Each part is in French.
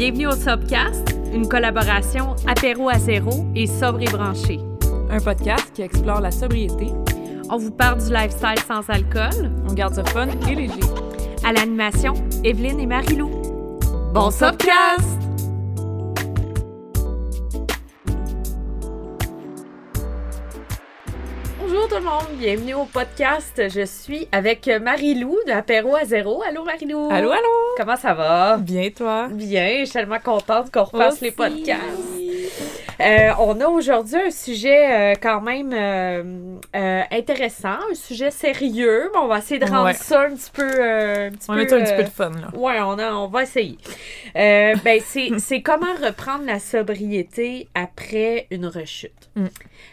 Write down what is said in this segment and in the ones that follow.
Bienvenue au Sobcast, une collaboration apéro à zéro et sobre et branché. Un podcast qui explore la sobriété. On vous parle du lifestyle sans alcool. On garde ça fun et léger. À l'animation, Evelyne et Marie-Lou. Bon Sobcast! Tout le monde, bienvenue au podcast. Je suis avec Marie-Lou de Apéro à zéro. Allô Marie-Lou? Allô, allô! Comment ça va? Bien, toi? Bien, je suis tellement contente qu'on refasse Aussi. les podcasts. Euh, on a aujourd'hui un sujet euh, quand même euh, intéressant, un sujet sérieux, mais on va essayer de rendre Ouais. ça un petit peu... un petit On va peu, mettre un petit peu de fun, là. Ouais, on, a- on va essayer. Ben, c'est comment reprendre la sobriété après une rechute. Mm.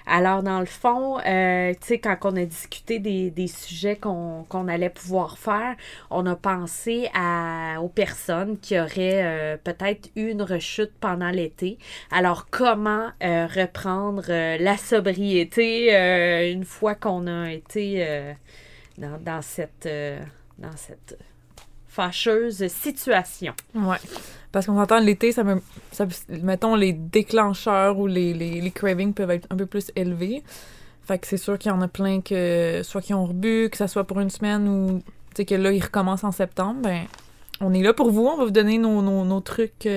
Alors, dans le fond, tu sais, quand on a discuté des, des sujets qu'on allait pouvoir faire, on a pensé à, aux personnes qui auraient peut-être eu une rechute pendant l'été. Alors, comment euh, reprendre euh, la sobriété euh, une fois qu'on a été dans, dans cette... dans cette fâcheuse situation. Ouais. Parce qu'on s'entend l'été, ça me. Ça, mettons, les déclencheurs ou les, les, cravings peuvent être un peu plus élevés. Fait que c'est sûr qu'il y en a plein que. Soit qui ont rebu, que ça soit pour une semaine ou. Que là, ils recommencent en septembre. Ben, on est là pour vous. On va vous donner nos, nos, trucs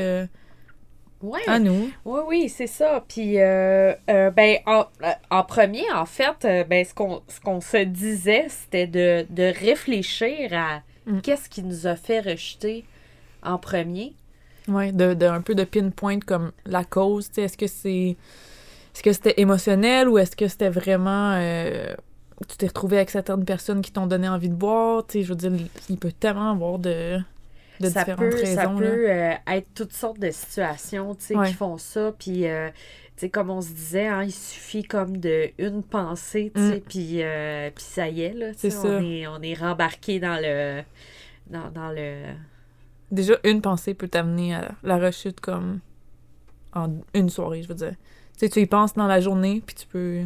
Ouais. à nous. Oui, oui, c'est ça. Puis, euh, euh, ben, en, euh, en premier, en fait, euh, ben, ce qu'on ce qu'on se disait, c'était de, de réfléchir à Mm. qu'est-ce qui nous a fait rejeter en premier. Ouais, de, de un peu de pinpoint comme la cause. Est-ce que c'est. Est-ce que c'était émotionnel ou est-ce que c'était vraiment. tu t'es retrouvé avec certaines personnes qui t'ont donné envie de boire? Tu sais, je veux dire, il peut tellement avoir de, de ça différentes peut, ça raisons. peut euh, être toutes sortes de situations, Ouais. qui font ça. Puis, euh, comme on se disait, hein, il suffit comme de une pensée, Mm. puis, euh, puis ça y est, là. ça. On est, on est rembarqué dans le... Dans, dans le... Déjà, une pensée peut t'amener à la rechute comme en une soirée, je veux dire. Tu y penses dans la journée, puis tu peux.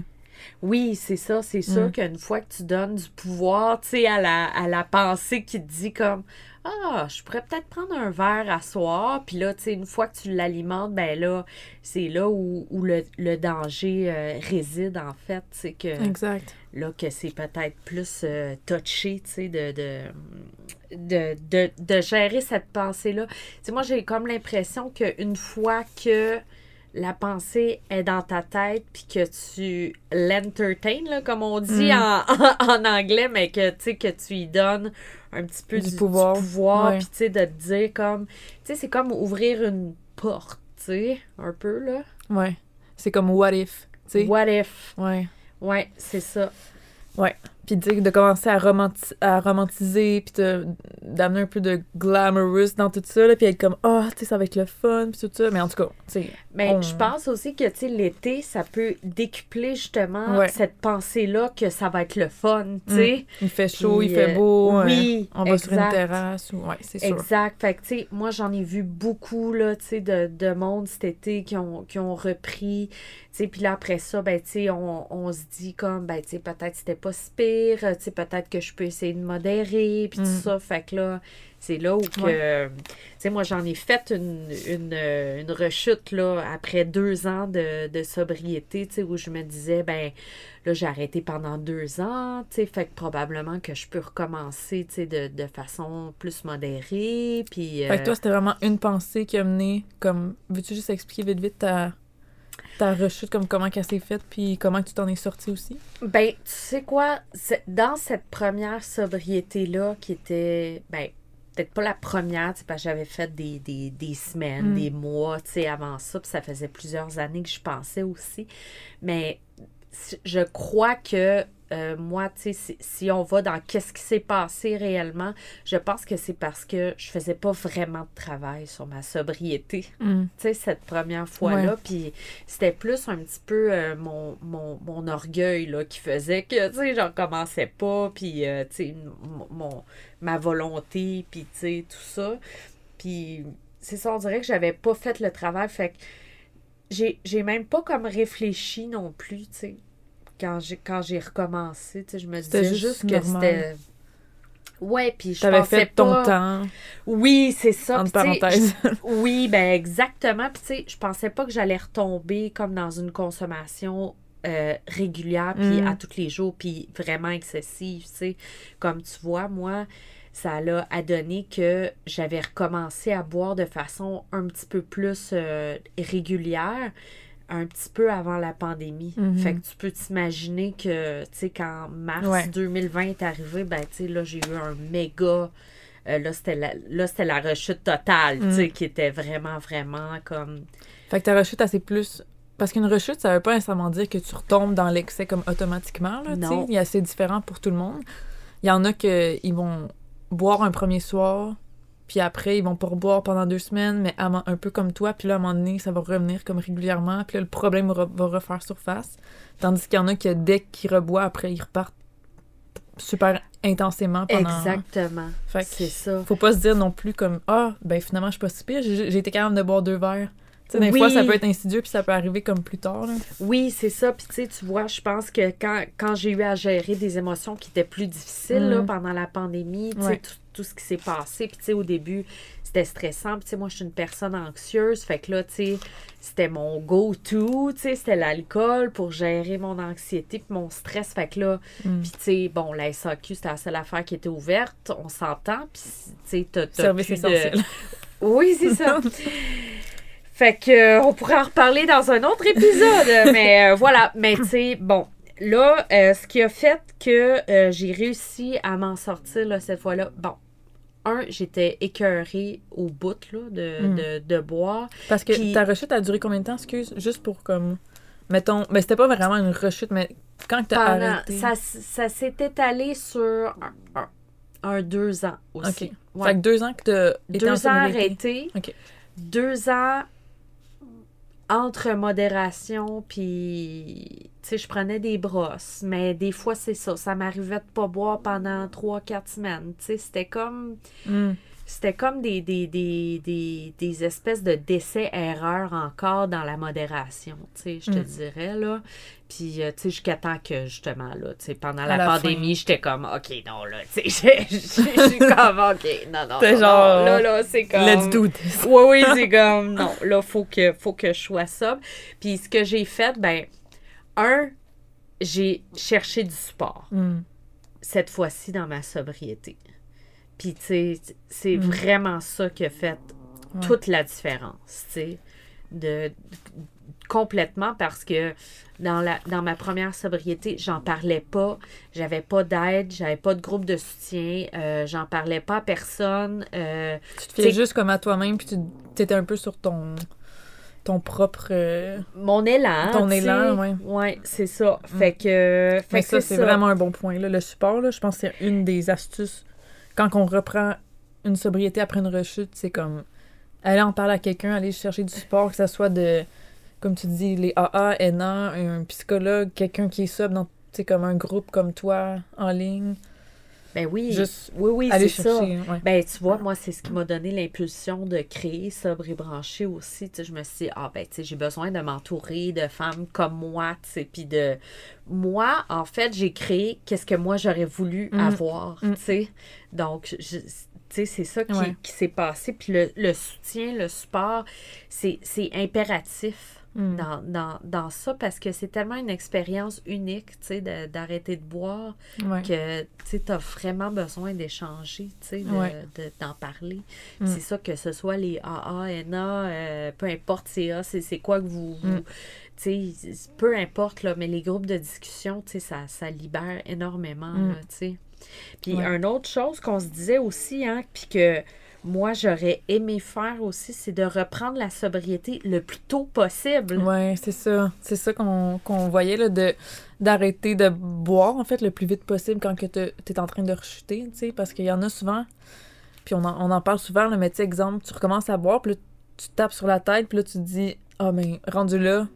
Oui, c'est ça. C'est sûr Mm. qu'une fois que tu donnes du pouvoir, tu sais, à la, à la pensée qui te dit comme Ah, je pourrais peut-être prendre un verre à soir. Puis là, tu sais, une fois que tu l'alimentes, ben là, c'est là où, où le, le danger euh, réside, en fait. C'est que Exact. là, que c'est peut-être plus euh, touché, tu sais, de, de, de, de, de gérer cette pensée-là. Tu sais, moi, j'ai comme l'impression qu'une fois que la pensée est dans ta tête, puis que tu l'entertain, comme on dit Mm. en, en anglais, mais que, tu sais, que tu y donnes un petit peu Du du, pouvoir. Ouais. puis, tu sais, de te dire comme... Tu sais, c'est comme ouvrir une porte, tu sais, un peu, là. Ouais. C'est comme what if. Tu sais. What if? Ouais. Ouais, c'est ça. Puis de commencer à, romanti- à romantiser, puis d'amener un peu de glamorous dans tout ça, là, puis être comme, ah, tu sais, ça va être le fun, puis tout ça. Mais en tout cas, tu sais, Mais On- je pense aussi que, tu sais, l'été, ça peut décupler justement Ouais. cette pensée-là que ça va être le fun, tu sais. il fait chaud, Puis, il fait euh, beau, euh, oui, on va sur une exact. terrasse, ou... ouais, c'est sûr. Exact. Fait que, tu sais, moi, j'en ai vu beaucoup, là, tu sais, de, de monde cet été qui ont, qui ont repris. Tu sais, puis là, après ça, ben, tu sais, on, on se dit comme, ben, tu sais, peut-être c'était pas si pire, tu sais, peut-être que je peux essayer de modérer, puis tout Mm. ça. Fait que là, c'est là où que, tu sais, moi, j'en ai fait une, une, euh, une rechute, là, après deux ans de, de sobriété, tu sais, où je me disais, ben, là, j'ai arrêté pendant deux ans, tu sais, fait que probablement que je peux recommencer, tu sais, de, de façon plus modérée, puis... Fait que euh, toi, c'était vraiment une pensée qui a mené, comme, veux-tu juste expliquer vite vite ta, ta rechute, comme comment qu'elle s'est faite, puis comment tu t'en es sorti aussi? Ben, tu sais quoi, dans cette première sobriété-là, qui était, ben, peut-être pas la première, tu sais, parce que j'avais fait des, des, des semaines, Mm. des mois, tu sais, avant ça, puis ça faisait plusieurs années que je pensais aussi. Mais je crois que euh, moi, tu sais, si, si on va dans qu'est-ce qui s'est passé réellement, je pense que c'est parce que je faisais pas vraiment de travail sur ma sobriété Mm. tu sais, cette première fois-là. Puis c'était plus un petit peu euh, mon, mon, mon orgueil là, qui faisait que, tu sais, j'en commençais pas. Puis, euh, tu sais, m- mon, ma volonté, puis, tu sais, tout ça. Puis, c'est ça, on dirait que j'avais pas fait le travail. Fait que j'ai j'ai même pas comme réfléchi non plus, tu sais, quand j'ai quand j'ai recommencé. Tu sais, je me disais juste juste, que c'était. Ouais, puis je T'avais pensais fait ton pas... temps, Oui, c'est ça. entre parenthèses. Oui, ben exactement. Puis tu sais, je pensais pas que j'allais retomber comme dans une consommation euh, régulière, puis Mm. à tous les jours, puis vraiment excessive, tu sais. Comme tu vois, moi, ça l'a adonné que j'avais recommencé à boire de façon un petit peu plus euh, régulière un petit peu avant la pandémie. Mhm. Fait que tu peux t'imaginer que, tu sais, quand mars Ouais. 2020 est arrivé, ben, tu sais, là, j'ai eu un méga... euh, là, c'était la, là, c'était la rechute totale, tu sais, Mm. qui était vraiment, vraiment comme... Fait que ta rechute, c'est plus. Parce qu'une rechute, ça veut pas nécessairement dire que tu retombes dans l'excès comme automatiquement. Là, tu sais. Non. Il y a assez différent pour tout le monde. Il y en a que ils vont boire un premier soir, puis après, ils vont pas reboire pendant deux semaines, mais un- peu comme toi, puis là, à un moment donné, ça va revenir comme régulièrement, puis là, le problème va, va refaire surface. Tandis qu'il y en a que dès qu'ils reboient, après, ils repartent super intensément pendant... Exactement. Fait que C'est ça. faut pas se dire non plus comme ah ben finalement je suis pas si pire j'ai été capable de boire deux verres tu sais des Oui. fois ça peut être insidieux puis ça peut arriver comme plus tard là. Oui, c'est ça. Puis, tu sais, tu vois, je pense que quand, quand j'ai eu à gérer des émotions qui étaient plus difficiles là, Mm. pendant la pandémie, Ouais. tout, tout ce qui s'est passé, puis, tu sais, au début, c'était stressant. Puis, tu sais, moi, je suis une personne anxieuse. Fait que là, tu sais, c'était mon go-to, tu sais, c'était l'alcool pour gérer mon anxiété puis mon stress. Fait que là, Mm. puis, tu sais, bon, la SAQ, c'était la seule affaire qui était ouverte. On s'entend. Puis, tu sais, t'as, service de- Oui, c'est ça. Fait que euh, on pourrait en reparler dans un autre épisode, mais euh, voilà. Mais tu sais, bon, là, euh, ce qui a fait que euh, j'ai réussi à m'en sortir là, cette fois-là, bon, un, j'étais écœurée au bout là, de, Mm. de, de boire. parce que Puis- ta rechute a duré combien de temps excuse? Juste pour comme mettons mais c'était pas vraiment une rechute mais quand t'as arrêté? ça ça s'est étalé sur un, un- un deux ans aussi. ok Ouais. fait que deux ans que t'as été en deux ans. Ok. Deux ans entre modération, puis, tu je prenais des brosses, mais des fois, c'est ça. Ça m'arrivait de pas boire pendant trois, quatre semaines. Tu sais, c'était comme, Mm. C'était comme des, des, des, des, des espèces de décès-erreurs encore dans la modération, tu sais, je te Mm. dirais, là. Puis, euh, tu sais, jusqu'à temps que, justement, là, tu sais, pendant la, la pandémie, j'étais comme, OK, non, là, tu sais, je suis comme, OK, non, non, non, genre, non, là, là, c'est comme... let's do this Oui, oui, c'est comme, non, là, faut que, faut que je sois sobre. Puis ce que j'ai fait, ben, un, j'ai cherché du support, Mm. cette fois-ci dans ma sobriété. Puis, tu sais, c'est Mm. vraiment ça qui a fait Ouais. toute la différence, tu sais, de, complètement parce que dans, la, dans ma première sobriété, j'en parlais pas, j'avais pas d'aide, j'avais pas de groupe de soutien, euh, j'en parlais pas à personne. euh, tu te T'sais- juste comme à toi-même puis tu t'étais un peu sur ton ton propre euh, mon élan. Ton élan, ouais. Ouais, c'est ça. Fait que. Fait Mais que ça, c'est vraiment un bon point. Là. Le support, là, je pense que c'est une des astuces. Quand on reprend une sobriété après une rechute, c'est comme aller en parler à quelqu'un, aller chercher du support, que ce soit de, comme tu dis, les AA, NA, un psychologue, quelqu'un qui est sobre dans comme un groupe comme toi en ligne. Ben oui. Juste oui, oui, c'est ça. ouais. Ben, tu vois, moi, c'est ce qui m'a donné l'impulsion de créer Sobre et Branché aussi. Tu sais, je me suis dit, ah, ben, tu sais, j'ai besoin de m'entourer de femmes comme moi, tu sais, puis de... Moi, en fait, j'ai créé qu'est-ce que moi, j'aurais voulu Mm. avoir, Mm. tu sais. Donc, je- tu sais, c'est ça qui, Ouais. qui s'est passé. Puis le, le soutien, le support, c'est c'est impératif. Mm. dans, dans, dans ça parce que c'est tellement une expérience unique, tu sais, d'arrêter de boire Ouais. que, tu sais, t'as vraiment besoin d'échanger, tu sais, de- Ouais. de- d'en parler. Mm. C'est ça que ce soit les AA, NA, euh, peu importe CA, c'est c'est quoi que vous... vous- Mm. tu sais, c'est- peu importe, là, mais les groupes de discussion, tu sais, ça, ça libère énormément, Mm. là, tu sais. Puis, Ouais. une autre chose qu'on se disait aussi, hein, puis que moi, j'aurais aimé faire aussi, c'est de reprendre la sobriété le plus tôt possible. Ouais, c'est ça. C'est ça qu'on voyait, là, de d'arrêter de boire, en fait, le plus vite possible quand te- t'es en train de rechuter, tu sais, parce qu'il y en a souvent, puis on en, on en parle souvent, là, mais tu exemple, tu recommences à boire, puis là, tu tapes sur la tête, puis là, tu te dis, ah, ben, rendu là,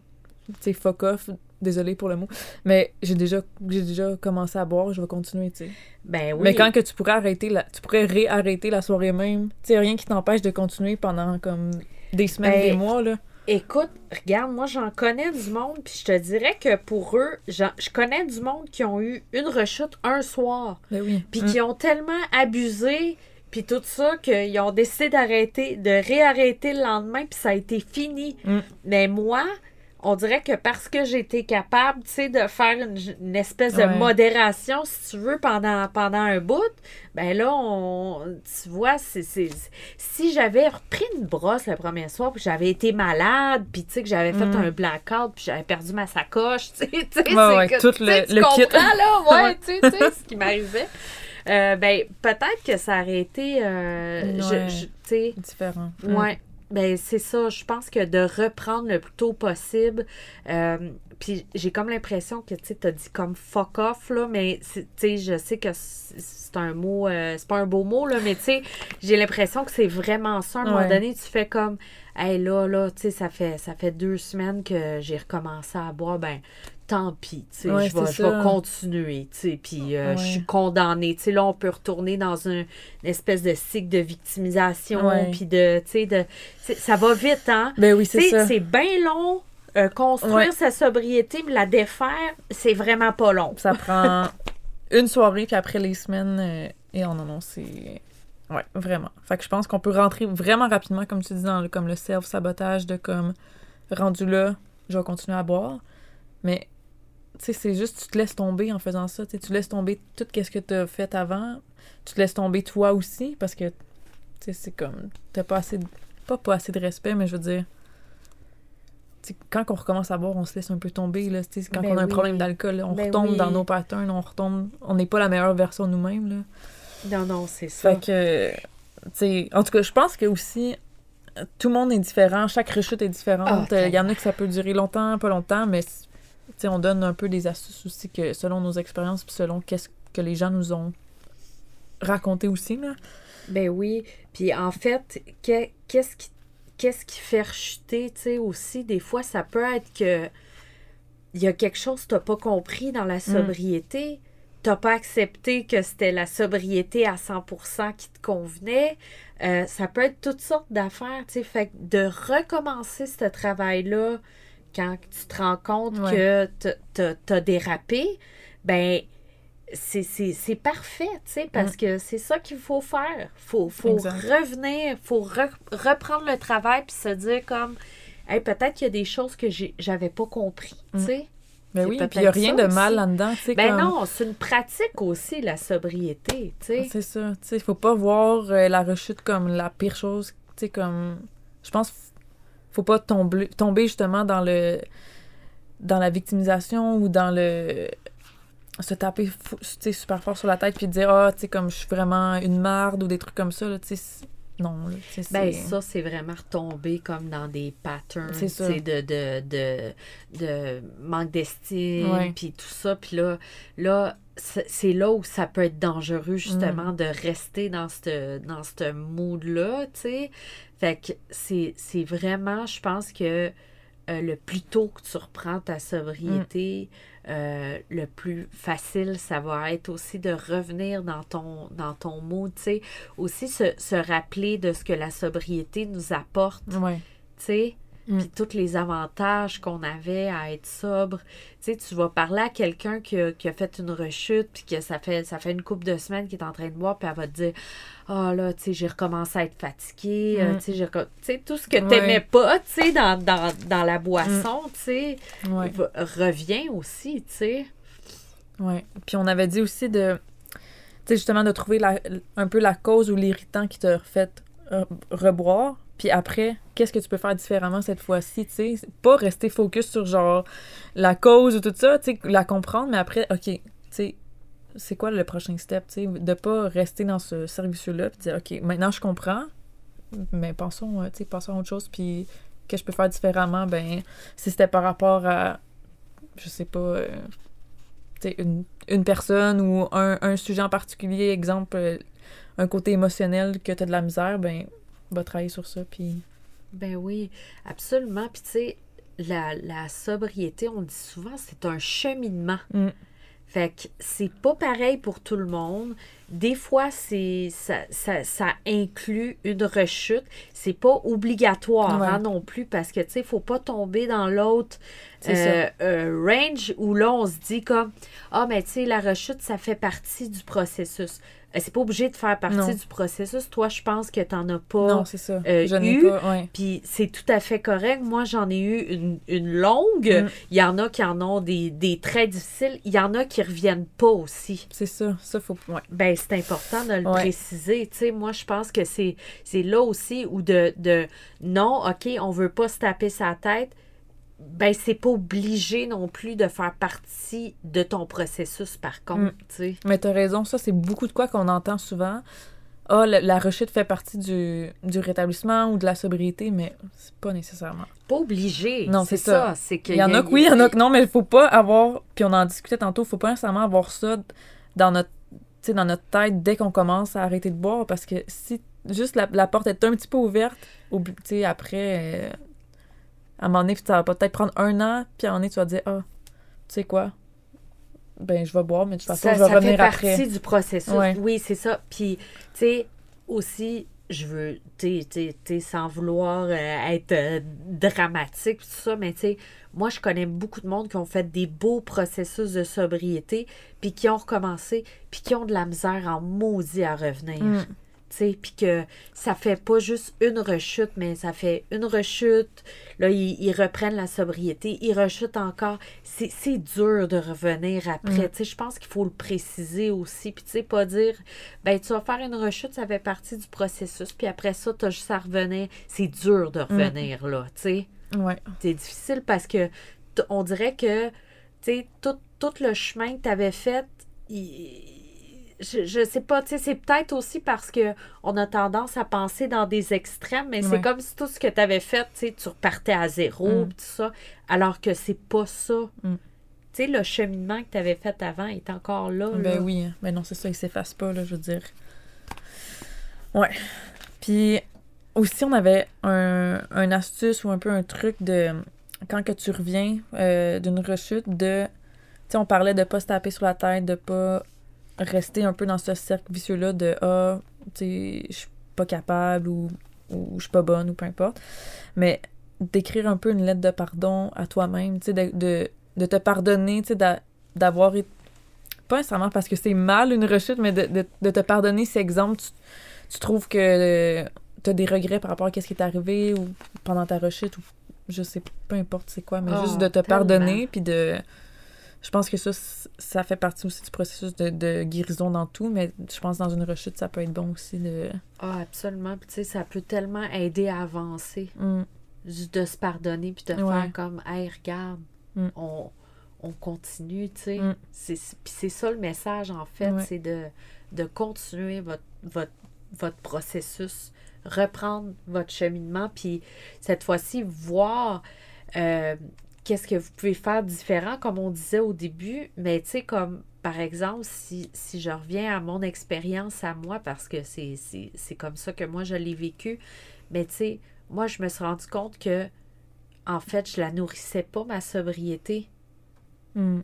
tu sais, fuck off, désolé pour le mot, mais j'ai déjà, j'ai déjà commencé à boire, je vais continuer, tu sais. Ben oui. Mais quand que tu pourrais arrêter, la, tu pourrais réarrêter la soirée même, tu sais, rien qui t'empêche de continuer pendant, comme, des semaines, Ben, des mois, là. Écoute, regarde, moi j'en connais du monde, puis je te dirais que pour eux, je connais du monde qui ont eu une rechute un soir, Ben oui. puis Mm. qui ont tellement abusé, puis tout ça, qu'ils ont décidé d'arrêter, de réarrêter le lendemain, puis ça a été fini. Mm. Mais moi, on dirait que parce que été capable, tu sais, de faire une, une espèce de modération, si tu veux, pendant, pendant un bout, ben là, on, tu vois, c'est, si j'avais repris une brosse le premier soir, puis j'avais été malade, puis tu sais, que j'avais fait Mm. un blackout, puis j'avais perdu ma sacoche, tu sais, tu sais, Ouais, tout tu le- le kit. comprends, là, ouais, tu sais, ce qui m'arrivait. Euh, ben, peut-être que ça aurait été, euh, je- je- Différent. Mm. Ouais. Ben, c'est ça. Je pense que de reprendre le plus tôt possible. euh, puis j'ai comme l'impression que tu as dit comme fuck off, là, mais c'est- tu sais, je sais que c'est un mot, euh, c'est pas un beau mot, là, mais tu sais, j'ai l'impression que c'est vraiment ça. À un moment donné, tu fais comme, hey, là, là, tu sais, ça fait, ça fait deux semaines que j'ai recommencé à boire, ben, tant pis, tu sais, Ouais, je vais, continuer, tu sais, puis euh, je suis condamnée, tu sais, là, on peut retourner dans un, une espèce de cycle de victimisation, puis de, tu sais, de, ça va vite, hein? Ben oui, c'est ça. c'est bien long. euh, construire sa sobriété, mais la défaire, c'est vraiment pas long. Ça prend une soirée, puis après les semaines, euh, et non, non, c'est... Ouais, vraiment. Fait que je pense qu'on peut rentrer vraiment rapidement, comme tu dis, dans le, comme le self-sabotage de comme, rendu là, je vais continuer à boire. Mais, sais, c'est juste, tu te laisses tomber en faisant ça. Tu laisses tomber tout ce que tu as fait avant. Tu te laisses tomber toi aussi, parce que, tu sais, c'est comme, t'as pas assez de... Pas pas assez de respect, mais je veux dire... tu sais, quand on recommence à boire, on se laisse un peu tomber. Là, tu sais, quand Ben on a un problème d'alcool, on Ben retombe oui. dans nos patterns, on retombe. On n'est pas la meilleure version de nous-mêmes. Là. Non, non, c'est ça. Fait que, tu sais, en tout cas, je pense que aussi, tout le monde est différent, chaque rechute est différente. Ah, Euh, Il y en a que ça peut durer longtemps, pas longtemps, mais on donne un peu des astuces aussi que selon nos expériences, puis selon qu'est-ce que les gens nous ont raconté aussi. Là. Ben oui. Puis en fait, que- qu'est-ce qui, qu'est-ce qui fait rechuter, tu sais, aussi, des fois, ça peut être que il y a quelque chose que tu n'as pas compris dans la sobriété. Tu n'as pas accepté que c'était la sobriété à 100% qui te convenait. Euh, ça peut être toutes sortes d'affaires, tu sais. Fait que de recommencer ce travail-là quand tu te rends compte Ouais. que tu as dérapé, ben c'est- parfait, tu sais, parce que c'est ça qu'il faut faire. faut, faut Exact. revenir, faut re- reprendre le travail puis se dire comme, hey, peut-être qu'il y a des choses que j'ai- j'avais pas compris, tu sais. Ben C'est oui, puis il n'y a rien de mal là-dedans. tu sais, Ben comme- non, c'est une pratique aussi, la sobriété, tu sais. C'est ça. Tu sais, faut pas voir euh, la rechute comme la pire chose. Tu sais, comme. Je pense faut pas tomber, justement dans le. dans la victimisation ou dans le. se taper super fort sur la tête puis dire, ah, tu sais, comme je suis vraiment une marde ou des trucs comme ça, là, Non, là, Ben, ça, c'est vraiment retomber comme dans des patterns de, de, de, de manque d'estime, puis tout ça. Puis là, là c'est là où ça peut être dangereux, Mm. justement, de rester dans ce dans mood-là, tu sais. Fait que c'est vraiment, je pense que euh, le plus tôt que tu reprends ta sobriété, euh, le plus facile, ça va être aussi de revenir dans ton, dans ton mood, tu sais. Aussi se, se rappeler de ce que la sobriété nous apporte, Ouais. tu sais. Mm. Puis tous les avantages qu'on avait à être sobre. Tu sais, tu vas parler à quelqu'un qui a, qui a fait une rechute, puis que ça fait, ça fait une couple de semaines qu'il est en train de boire, puis elle va te dire Ah là, tu sais, j'ai recommencé à être fatiguée. euh, Mm. tu sais, j'ai reco- tu sais, tout ce que Ouais. t'aimais pas, tu sais, dans, dans, dans la boisson, tu sais, revient aussi, tu sais. Ouais. Puis on avait dit aussi de. Tu sais, justement, de trouver la- un peu la cause ou l'irritant qui t'a fait euh, reboire. Puis après, qu'est-ce que tu peux faire différemment cette fois-ci, tu sais? Pas rester focus sur genre la cause ou tout ça, tu sais, la comprendre, mais après, OK, tu sais, c'est quoi le prochain step, tu sais? De pas rester dans ce service-là, puis dire, OK, maintenant je comprends, mais pensons, euh, tu sais, passons à autre chose, puis qu'est-ce que je peux faire différemment? Ben, si c'était par rapport à, je sais pas, euh, tu sais, une, une personne ou un, un sujet en particulier, exemple, euh, un côté émotionnel que tu as de la misère, ben, va travailler sur ça, puis... Ben oui, absolument. Puis tu sais, la, la sobriété, on dit souvent, c'est un cheminement. Mm. Fait que c'est pas pareil pour tout le monde. Des fois, c'est ça, ça, ça inclut une rechute. C'est pas obligatoire Ouais. hein, non plus parce que, tu sais, faut pas tomber dans l'autre euh, euh, range où là, on se dit comme Ah, mais tu sais, la rechute, ça fait partie du processus. Euh, c'est pas obligé de faire partie Non. du processus. Toi, je pense que t'en as pas. Non, c'est ça. euh, je eu, ouais. Puis c'est tout à fait correct. Moi, j'en ai eu une, une longue. Mm. Il y en a qui en ont des, des très difficiles. Il y en a qui reviennent pas aussi. C'est ça. Ça, faut. Ouais. Ben, c'est important de le Ouais. préciser. Tu sais, moi, je pense que c'est c'est là aussi où de, de non, OK, on veut pas se taper sa tête. Ben, c'est pas obligé non plus de faire partie de ton processus, par contre. Mm. Tu sais. Mais t'as raison, ça, c'est beaucoup de quoi qu'on entend souvent. Ah, la, la rechute fait partie du, du rétablissement ou de la sobriété, mais c'est pas nécessairement. Pas obligé. Non, c'est ça. C'est Il y en a que oui, il y en a que non, mais il faut pas avoir, puis on en discutait tantôt, faut pas nécessairement avoir ça dans notre, dans notre tête dès qu'on commence à arrêter de boire, parce que si juste la, la porte est un petit peu ouverte, au- après, euh, à un moment donné, ça va peut-être prendre un an, puis à un moment donné, tu vas te dire, ah, tu sais quoi, ben je vais boire, mais de toute façon, ça, je vais ça revenir fait après. partie du processus. Ouais. Oui, c'est ça. Puis, tu sais, aussi, je veux, tu sais, sans vouloir euh, être euh, dramatique, tout ça, mais tu sais, moi, je connais beaucoup de monde qui ont fait des beaux processus de sobriété, puis qui ont recommencé, puis qui ont de la misère en maudit à revenir. Mm. Puis que ça fait pas juste une rechute, mais ça fait une rechute. Là, ils, ils reprennent la sobriété, ils rechutent encore. C'est c'est dur de revenir après. Mm. Je pense qu'il faut le préciser aussi. Puis, tu sais, pas dire, ben, tu vas faire une rechute, ça fait partie du processus. Puis après ça, tu as juste à revenir. C'est dur de revenir, là, tu sais Ouais. c'est difficile parce que on dirait que tu sais tout, tout le chemin que tu avais fait il- je, sais pas, tu sais, c'est peut-être aussi parce que on a tendance à penser dans des extrêmes, mais c'est comme si tout ce que tu avais fait, tu sais, tu repartais à zéro, Mm. tout ça, alors que c'est pas ça. Mm. Tu sais, le cheminement que tu avais fait avant est encore là. Ben là. oui, hein. ben non, c'est ça, il s'efface pas, là, je veux dire. Ouais. Puis aussi, on avait un, un astuce ou un peu un truc de quand que tu reviens euh, d'une rechute, de. Tu sais, on parlait de pas se taper sur la tête, de pas rester un peu dans ce cercle vicieux-là de Ah, tu sais, je suis pas capable ou, ou je suis pas bonne ou peu importe. Mais d'écrire un peu une lettre de pardon à toi-même, tu sais, de, de, de te pardonner, tu sais, d'a- d'avoir été pas nécessairement parce que c'est mal une rechute, mais de, de, de te pardonner si, exemple, tu, tu trouves que tu as des regrets par rapport à ce qui est arrivé ou pendant ta rechute ou je sais peu importe c'est quoi, mais Ah, juste de te tellement. pardonner puis de je pense que ça ça fait partie aussi du processus de, de guérison dans tout, mais je pense que dans une rechute ça peut être bon aussi de Ah, absolument. Puis, tu sais, ça peut tellement aider à avancer. Mm, juste de se pardonner puis de Ouais. faire comme hey regarde Mm. on, on continue tu sais Mm. c'est puis c'est ça le message en fait Ouais. c'est de, de continuer votre, votre votre processus reprendre votre cheminement puis cette fois-ci voir euh, qu'est-ce que vous pouvez faire différent comme on disait au début mais tu sais comme par exemple si, je reviens à mon expérience à moi parce que c'est c'est- c'est comme ça que moi je l'ai vécu mais tu sais moi, je me suis rendu compte que, en fait, je la nourrissais pas, ma sobriété. mm,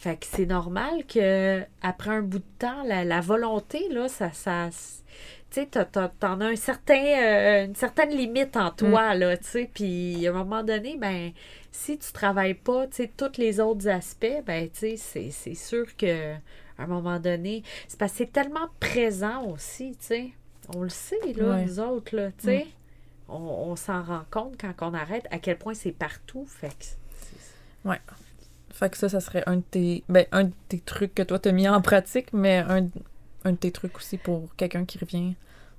Fait que c'est normal que après un bout de temps, la, la volonté, là, ça. ça tu sais, t'en as un certain, euh, une certaine limite en toi, là, tu sais. Puis, à un moment donné, ben, si tu travailles pas, tu sais, tous les autres aspects, ben, tu sais, c'est- sûr que à un moment donné, c'est parce que c'est tellement présent aussi, tu sais. On le sait, là, Ouais. nous autres, là, tu sais. On, on s'en rend compte quand on arrête à quel point c'est partout. Fait que c'est- Fait que ça, ça serait un de tes, ben, un de tes trucs que toi t'as mis en pratique, mais un, un de tes trucs aussi pour quelqu'un qui revient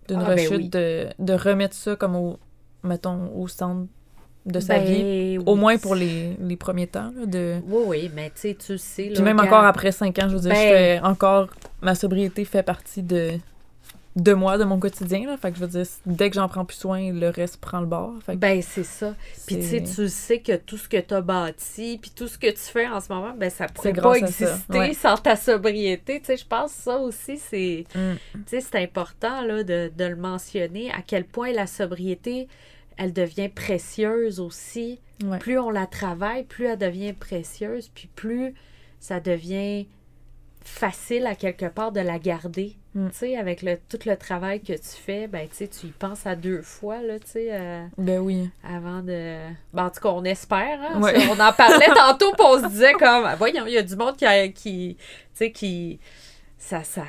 d'une Ah, ben rechute, oui. de, de remettre ça comme au, mettons, au centre de sa Ben, vie. oui. Au moins pour les, les premiers temps, là, de... Oui, oui, mais tu sais, tu sais. Puis même quand- encore après cinq ans, je veux dire, je Ben- fais encore... Ma sobriété fait partie de, de moi, de mon quotidien, là. Fait que je veux dire, dès que j'en prends plus soin, le reste prend le bord. Fait que Ben, c'est ça. Puis tu sais, tu que tout ce que tu as bâti, puis tout ce que tu fais en ce moment, ben ça pourrait pas exister ouais. sans ta sobriété. Tu sais, je pense que ça aussi, c'est Mm. c'est important là, de, de le mentionner, à quel point la sobriété, elle devient précieuse aussi. Ouais. Plus on la travaille, plus elle devient précieuse, puis plus ça devient facile à quelque part de la garder. Mm. Tu sais, avec le, tout le travail que tu fais, ben, tu tu y penses à deux fois, là, tu sais, euh, Ben oui. avant de... Ben, en tout cas, on espère, hein? Ouais. On en parlait tantôt, puis on se disait comme, ah, voyons, il y a du monde qui, a- qui tu sais, qui... Ça, ça...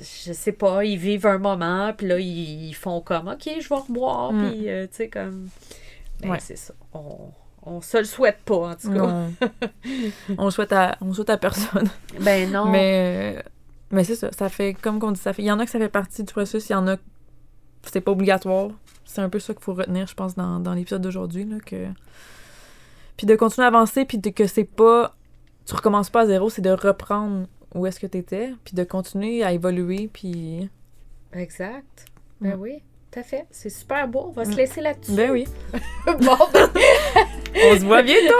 Je sais pas, ils vivent un moment, puis là, ils, ils font comme, OK, je vais revoir, Mm. puis, euh, tu sais, comme... Ben, Ouais. c'est ça. On, on se le souhaite pas, en tout cas. On le souhaite à, on le souhaite à personne. Ben non. Mais, euh, mais c'est ça. Ça fait, comme qu'on dit, ça fait. Il y en a que ça fait partie du processus, il y en a que c'est pas obligatoire. C'est un peu ça qu'il faut retenir, je pense, dans, dans l'épisode d'aujourd'hui. Là, que... Puis de continuer à avancer, puis de, que c'est pas. Tu recommences pas à zéro, c'est de reprendre où est-ce que tu étais, puis de continuer à évoluer, puis. Exact. Ben Mm. oui, tout à fait. C'est super beau. On va se Mm. laisser là-dessus. Ben oui. bon, ben, On se voit bientôt!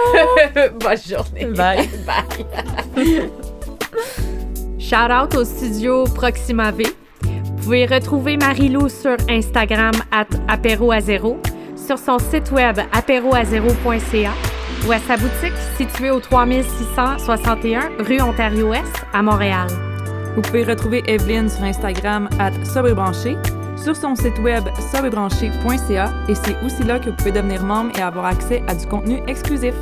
bonne journée. Bye. Bye. Shout out au studio Proxima V. Vous pouvez retrouver Marie-Lou sur Instagram at apéroazéro, sur son site web apéroazéro.ca ou à sa boutique située au 3661 rue Ontario-Ouest à Montréal. Vous pouvez retrouver Evelyne sur Instagram at sobrebranché, sur son site web sobrebranché.ca et c'est aussi là que vous pouvez devenir membre et avoir accès à du contenu exclusif.